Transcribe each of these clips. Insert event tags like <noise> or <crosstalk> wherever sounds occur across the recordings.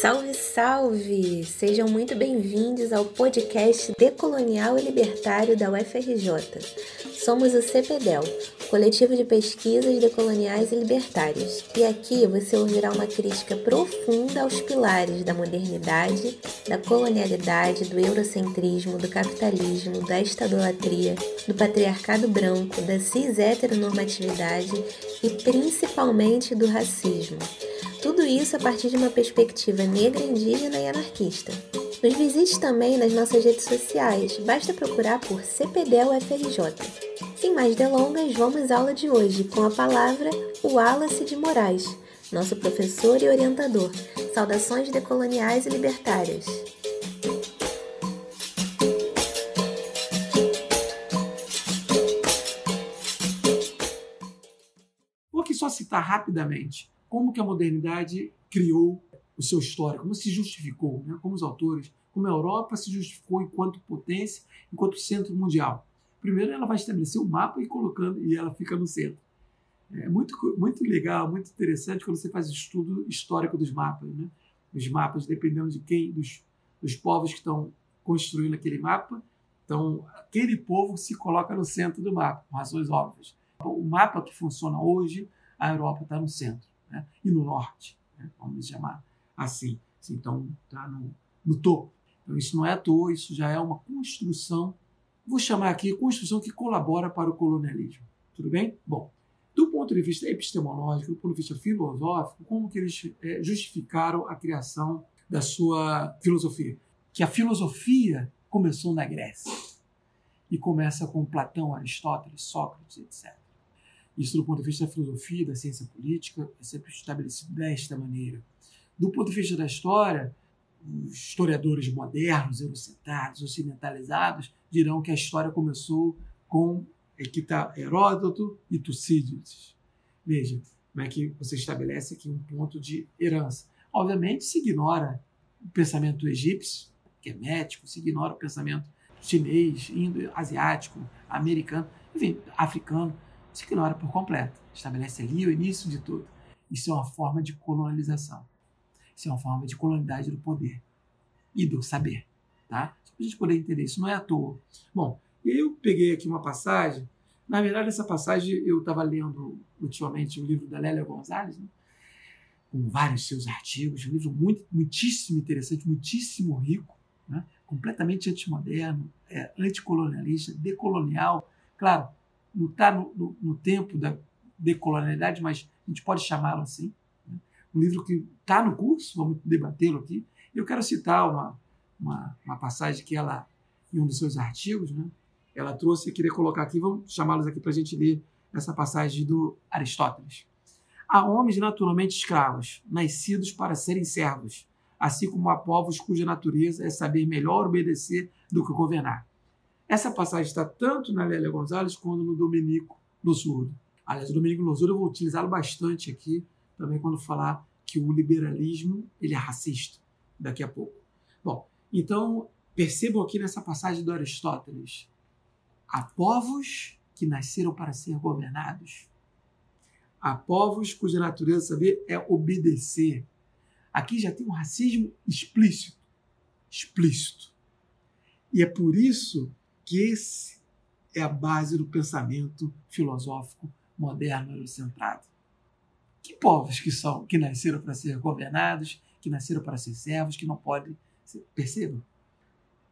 Salve, salve! Sejam muito bem-vindos ao podcast Decolonial e Libertário da UFRJ. Somos o CPDEL, Coletivo de Pesquisas Decoloniais e Libertárias, e aqui você ouvirá uma crítica profunda aos pilares da modernidade, da colonialidade, do eurocentrismo, do capitalismo, da estadolatria, do patriarcado branco, da cis-heteronormatividade e principalmente do racismo. Tudo isso a partir de uma perspectiva negra, indígena e anarquista. Nos visite também nas nossas redes sociais, basta procurar por CPDEL UFRJ. Sem mais delongas, vamos à aula de hoje com a palavra Wallace de Moraes, nosso professor e orientador. Saudações decoloniais e libertárias. Vou aqui só citar rapidamente como que a modernidade criou o seu histórico, como se justificou, né? como os autores, como a Europa se justificou enquanto potência, enquanto centro mundial. Primeiro, ela vai estabelecer o um mapa e colocando e ela fica no centro. É muito, muito legal, muito interessante quando você faz estudo histórico dos mapas. Né? Os mapas, dependendo de quem, dos, dos povos que estão construindo aquele mapa, então aquele povo se coloca no centro do mapa, por razões óbvias. O mapa que funciona hoje, a Europa está no centro né? e no norte, né? vamos chamar assim. Então, está no, no topo. Então, isso não é à toa, isso já é uma construção, vou chamar aqui construção que colabora para o colonialismo. Tudo bem? Bom, do ponto de vista epistemológico, do ponto de vista filosófico, como que eles é, justificaram a criação da sua filosofia? Que a filosofia começou na Grécia e começa com Platão, Aristóteles, Sócrates, etc. Isso, do ponto de vista da filosofia, da ciência política, é sempre estabelecido desta maneira. Do ponto de vista da história, os historiadores modernos, eurocentrados, ocidentalizados, dirão que a história começou com Heródoto e Tucídides. Veja como é que você estabelece aqui um ponto de herança. Obviamente, se ignora o pensamento egípcio, que é mético, se ignora o pensamento chinês, indo, asiático, americano, enfim, africano se ignora por completo. Estabelece ali o início de tudo. Isso é uma forma de colonialização. Isso é uma forma de colonialidade do poder e do saber. Tá? Só para a gente poder entender, isso não é à toa. Bom, eu peguei aqui uma passagem. Na verdade, essa passagem eu estava lendo ultimamente o livro da Lélia Gonzalez, né? com vários seus artigos, um livro muito, muitíssimo interessante, muitíssimo rico, né? completamente antimoderno, é, anticolonialista, decolonial. Claro, não está no, no, no, tempo da decolonialidade, mas a gente pode chamá-lo assim. Né? Um livro que está no curso, vamos debatê-lo aqui. Eu quero citar uma, uma, uma, passagem que ela, em um dos seus artigos, né, ela trouxe e queria colocar aqui, vamos chamá-los aqui para a gente ler essa passagem do Aristóteles. Há homens naturalmente escravos, nascidos para serem servos, assim como há povos cuja natureza é saber melhor obedecer do que governar. Essa passagem está tanto na Lélia Gonzalez quanto no Domenico Losurdo. Aliás, o Domenico Losurdo eu vou utilizá-lo bastante aqui, também quando falar que o liberalismo ele é racista, daqui a pouco. Bom, então percebam aqui nessa passagem do Aristóteles: há povos que nasceram para ser governados. Há povos cuja natureza saber é obedecer. Aqui já tem um racismo explícito. Explícito. E é por isso que esse é a base do pensamento filosófico moderno eurocentrado. Que povos que são, que nasceram para ser governados, que nasceram para ser servos, que não podem ser, percebam?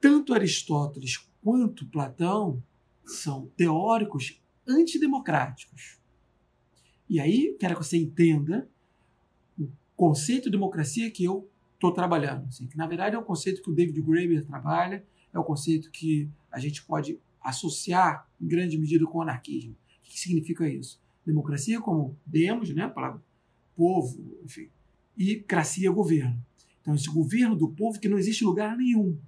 Tanto Aristóteles quanto Platão são teóricos antidemocráticos. E aí, quero que você entenda o conceito de democracia que eu estou trabalhando. Assim, que, na verdade, é o conceito que o David Graeber trabalha, é o conceito que a gente pode associar em grande medida com o anarquismo. O que significa isso? Democracia como demos, né, para povo, enfim, e cracia governo. Então, esse governo do povo que não existe lugar nenhum.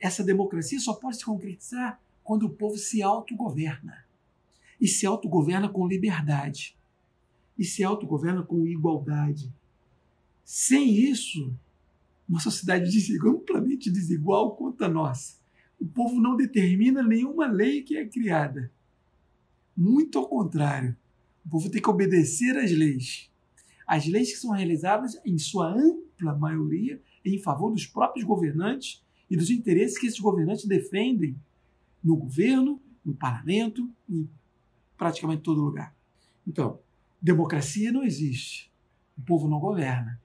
Essa democracia só pode se concretizar quando o povo se autogoverna. E se autogoverna com liberdade. E se autogoverna com igualdade. Sem isso, uma sociedade <laughs> desigual, amplamente desigual quanto a nossa, o povo não determina nenhuma lei que é criada. Muito ao contrário. O povo tem que obedecer às leis. As leis que são realizadas em sua ampla maioria em favor dos próprios governantes e dos interesses que esses governantes defendem no governo, no parlamento, em praticamente todo lugar. Então, democracia não existe. O povo não governa.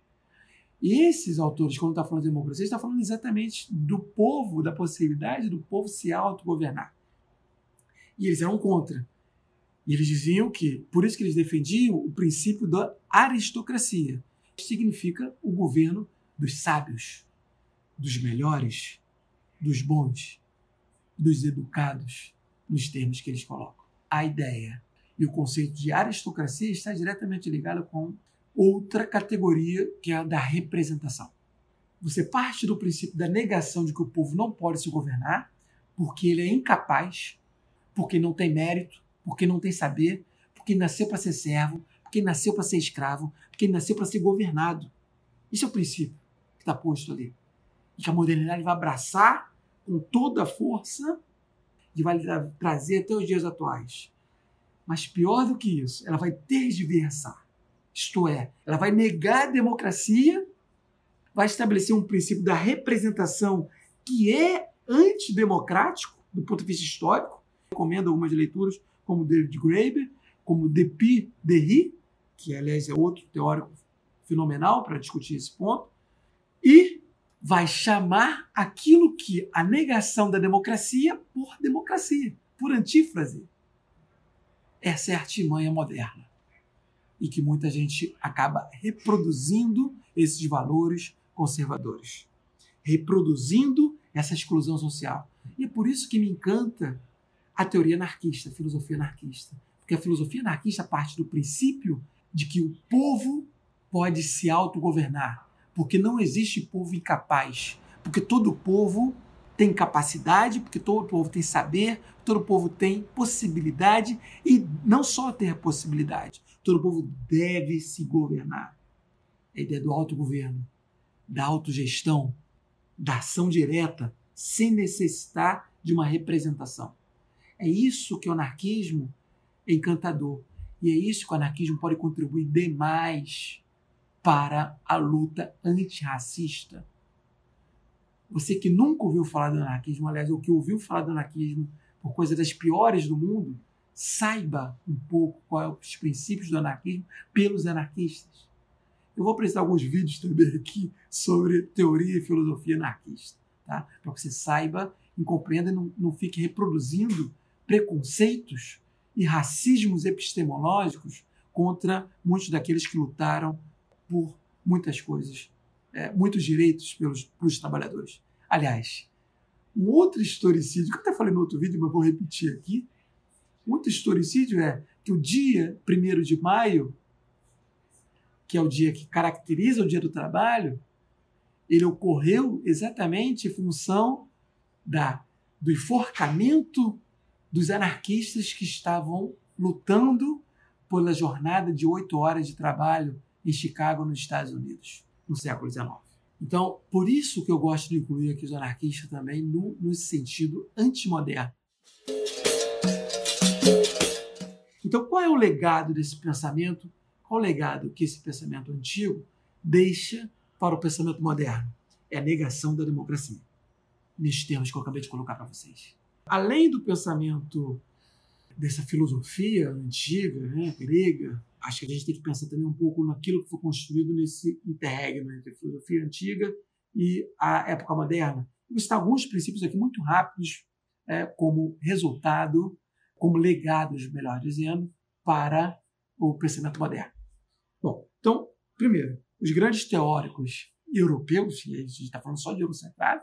Esses autores, quando está falando de democracia, está falando exatamente do povo, da possibilidade do povo se autogovernar. E eles eram contra. E eles diziam que, por isso que eles defendiam o princípio da aristocracia. Que significa o governo dos sábios, dos melhores, dos bons, dos educados, nos termos que eles colocam. A ideia e o conceito de aristocracia está diretamente ligado com outra categoria, que é a da representação. Você parte do princípio da negação de que o povo não pode se governar, porque ele é incapaz, porque não tem mérito, porque não tem saber, porque nasceu para ser servo, porque nasceu para ser escravo, porque nasceu para ser governado. Esse é o princípio que está posto ali. E que a modernidade vai abraçar com toda a força e vai trazer até os dias atuais. Mas pior do que isso, ela vai tergiversar. Isto é, ela vai negar a democracia, vai estabelecer um princípio da representação que é antidemocrático do ponto de vista histórico. Recomendo algumas leituras, como David Graeber, como Depi Derry, que aliás é outro teórico fenomenal para discutir esse ponto, e vai chamar aquilo que a negação da democracia por democracia, por antífrase essa é a artimanha moderna. E que muita gente acaba reproduzindo esses valores conservadores, reproduzindo essa exclusão social. E é por isso que me encanta a teoria anarquista, a filosofia anarquista. Porque a filosofia anarquista parte do princípio de que o povo pode se autogovernar, porque não existe povo incapaz, porque todo povo tem capacidade, porque todo povo tem saber, todo povo tem possibilidade e não só ter possibilidade, todo povo deve se governar. A ideia do autogoverno, da autogestão, da ação direta, sem necessitar de uma representação. É isso que o anarquismo é encantador. E é isso que o anarquismo pode contribuir demais para a luta antirracista você que nunca ouviu falar do anarquismo, aliás, ou que ouviu falar do anarquismo por coisa das piores do mundo, saiba um pouco quais são os princípios do anarquismo pelos anarquistas. Eu vou apresentar alguns vídeos também aqui sobre teoria e filosofia anarquista, tá? para que você saiba e compreenda e não, não fique reproduzindo preconceitos e racismos epistemológicos contra muitos daqueles que lutaram por muitas coisas é, muitos direitos pelos, pelos trabalhadores. Aliás, um outro historicídio, que eu até falei no outro vídeo, mas vou repetir aqui. Outro historicídio é que o dia 1 de maio, que é o dia que caracteriza o dia do trabalho, ele ocorreu exatamente em função da, do enforcamento dos anarquistas que estavam lutando pela jornada de oito horas de trabalho em Chicago, nos Estados Unidos no século XIX. Então, por isso que eu gosto de incluir aqui os anarquistas também no, no sentido antimoderno. Então, qual é o legado desse pensamento? Qual o legado que esse pensamento antigo deixa para o pensamento moderno? É a negação da democracia, nestes termos que eu acabei de colocar para vocês. Além do pensamento dessa filosofia antiga, né, grega, acho que a gente tem que pensar também um pouco naquilo que foi construído nesse interregno entre a filosofia antiga e a época moderna. Vou citar alguns princípios aqui muito rápidos é, como resultado, como legados, melhor dizendo, para o pensamento moderno. Bom, então, primeiro, os grandes teóricos europeus, e a gente está falando só de eurocentrário,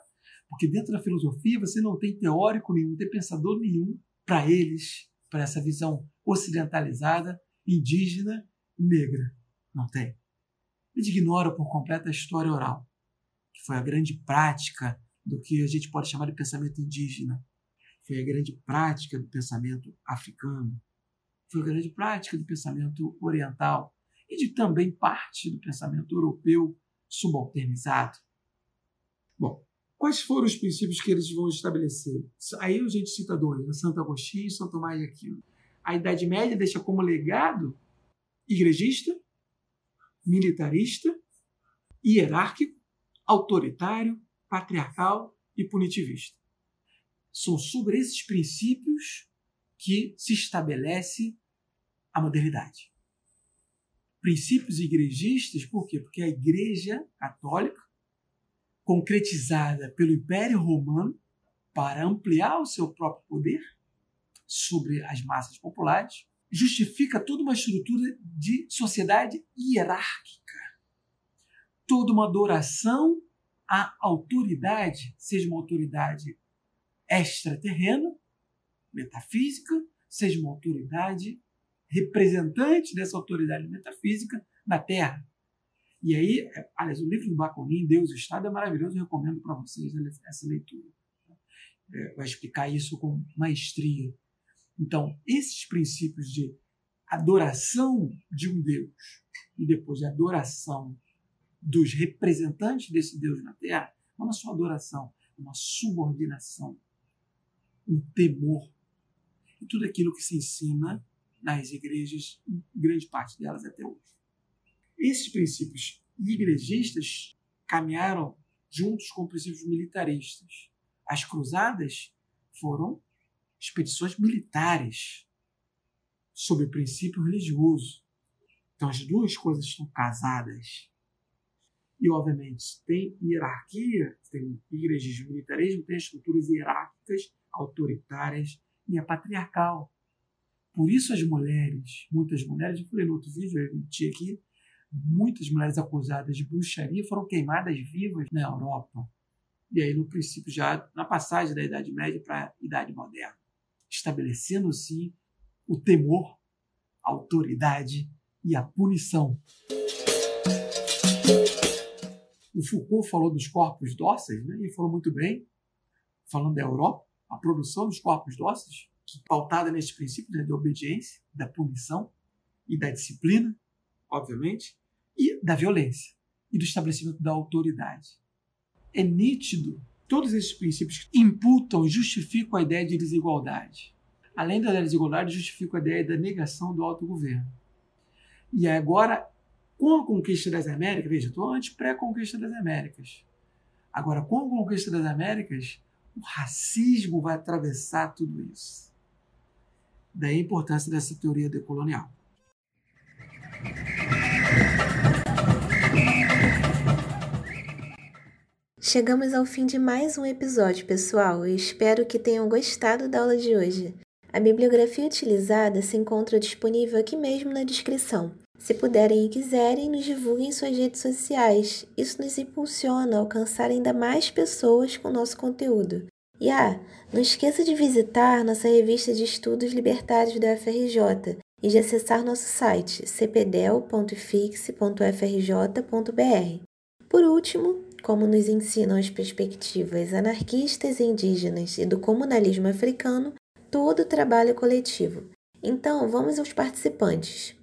porque dentro da filosofia você não tem teórico nenhum, não tem pensador nenhum para eles, para essa visão ocidentalizada indígena negra. Não tem. Eles ignoram por completo a história oral, que foi a grande prática do que a gente pode chamar de pensamento indígena. Foi a grande prática do pensamento africano. Foi a grande prática do pensamento oriental e de também parte do pensamento europeu subalternizado. Bom, quais foram os princípios que eles vão estabelecer? Aí a gente cita dois, né? Santo Agostinho e São Tomás de Aquino a Idade Média deixa como legado igrejista, militarista hierárquico, autoritário, patriarcal e punitivista. São sobre esses princípios que se estabelece a modernidade. Princípios igrejistas, por quê? Porque a Igreja Católica, concretizada pelo Império Romano para ampliar o seu próprio poder sobre as massas populares, justifica toda uma estrutura de sociedade hierárquica, toda uma adoração à autoridade, seja uma autoridade extraterrena, metafísica, seja uma autoridade representante dessa autoridade metafísica na Terra. E aí, é, aliás, o livro do Bakunin, Deus e Estado, é maravilhoso, eu recomendo para vocês essa leitura. É, vai explicar isso com maestria. Então, esses princípios de adoração de um Deus e depois de adoração dos representantes desse Deus na Terra, não é só adoração, é uma subordinação um temor. E tudo aquilo que se ensina nas igrejas, grande parte delas até hoje. Esses princípios igrejistas caminharam juntos com princípios militaristas. As cruzadas foram expedições militares sob o princípio religioso. Então as duas coisas estão casadas. E, obviamente, tem hierarquia, tem igrejismo e militarismo, tem estruturas hierárquicas autoritárias e é patriarcal. Por isso as mulheres, muitas mulheres, eu falei no outro vídeo, eu emiti aqui, muitas mulheres acusadas de bruxaria foram queimadas vivas na Europa. E aí, no princípio, já na passagem da Idade Média para a Idade Moderna, estabelecendo, sim, o temor, a autoridade e a punição. O Foucault falou dos corpos dóceis, né? e falou muito bem, falando da Europa, a produção dos corpos dóceis, pautada nesse princípio né, da obediência, da punição e da disciplina, obviamente, e da violência e do estabelecimento da autoridade. É nítido, todos esses princípios imputam e justificam a ideia de desigualdade. Além da desigualdade, justificam a ideia da negação do autogoverno. E agora, com a conquista das Américas, veja, estou antes pré-conquista das Américas. Agora, com a conquista das Américas, o racismo vai atravessar tudo isso. Daí a importância dessa teoria decolonial. Chegamos ao fim de mais um episódio, pessoal. Eu espero que tenham gostado da aula de hoje. A bibliografia utilizada se encontra disponível aqui mesmo na descrição. Se puderem e quiserem, nos divulguem em suas redes sociais. Isso nos impulsiona a alcançar ainda mais pessoas com nosso conteúdo. E ah, não esqueça de visitar nossa revista de estudos libertários da FRJ e de acessar nosso site cpdel.fix.frj.br. Por último, como nos ensinam as perspectivas anarquistas e indígenas e do comunalismo africano, todo trabalho coletivo. Então, vamos aos participantes.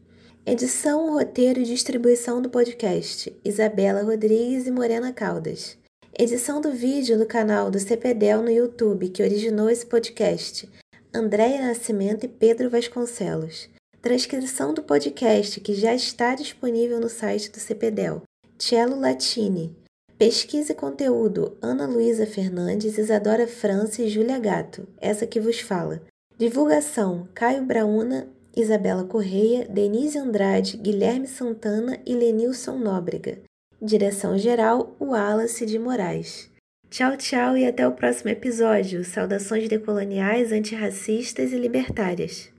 Edição, roteiro e distribuição do podcast: Isabela Rodrigues e Morena Caldas. Edição do vídeo do canal do CPDEL no YouTube, que originou esse podcast: Andréia Nascimento e Pedro Vasconcelos. Transcrição do podcast, que já está disponível no site do CPDEL: Cello Latini. Pesquisa e conteúdo: Ana Luísa Fernandes, Isadora França e Júlia Gato, essa que vos fala. Divulgação: Caio Brauna Isabela Correia, Denise Andrade, Guilherme Santana e Lenilson Nóbrega. Direção-geral, Wallace de Moraes. Tchau, tchau e até o próximo episódio. Saudações decoloniais, antirracistas e libertárias.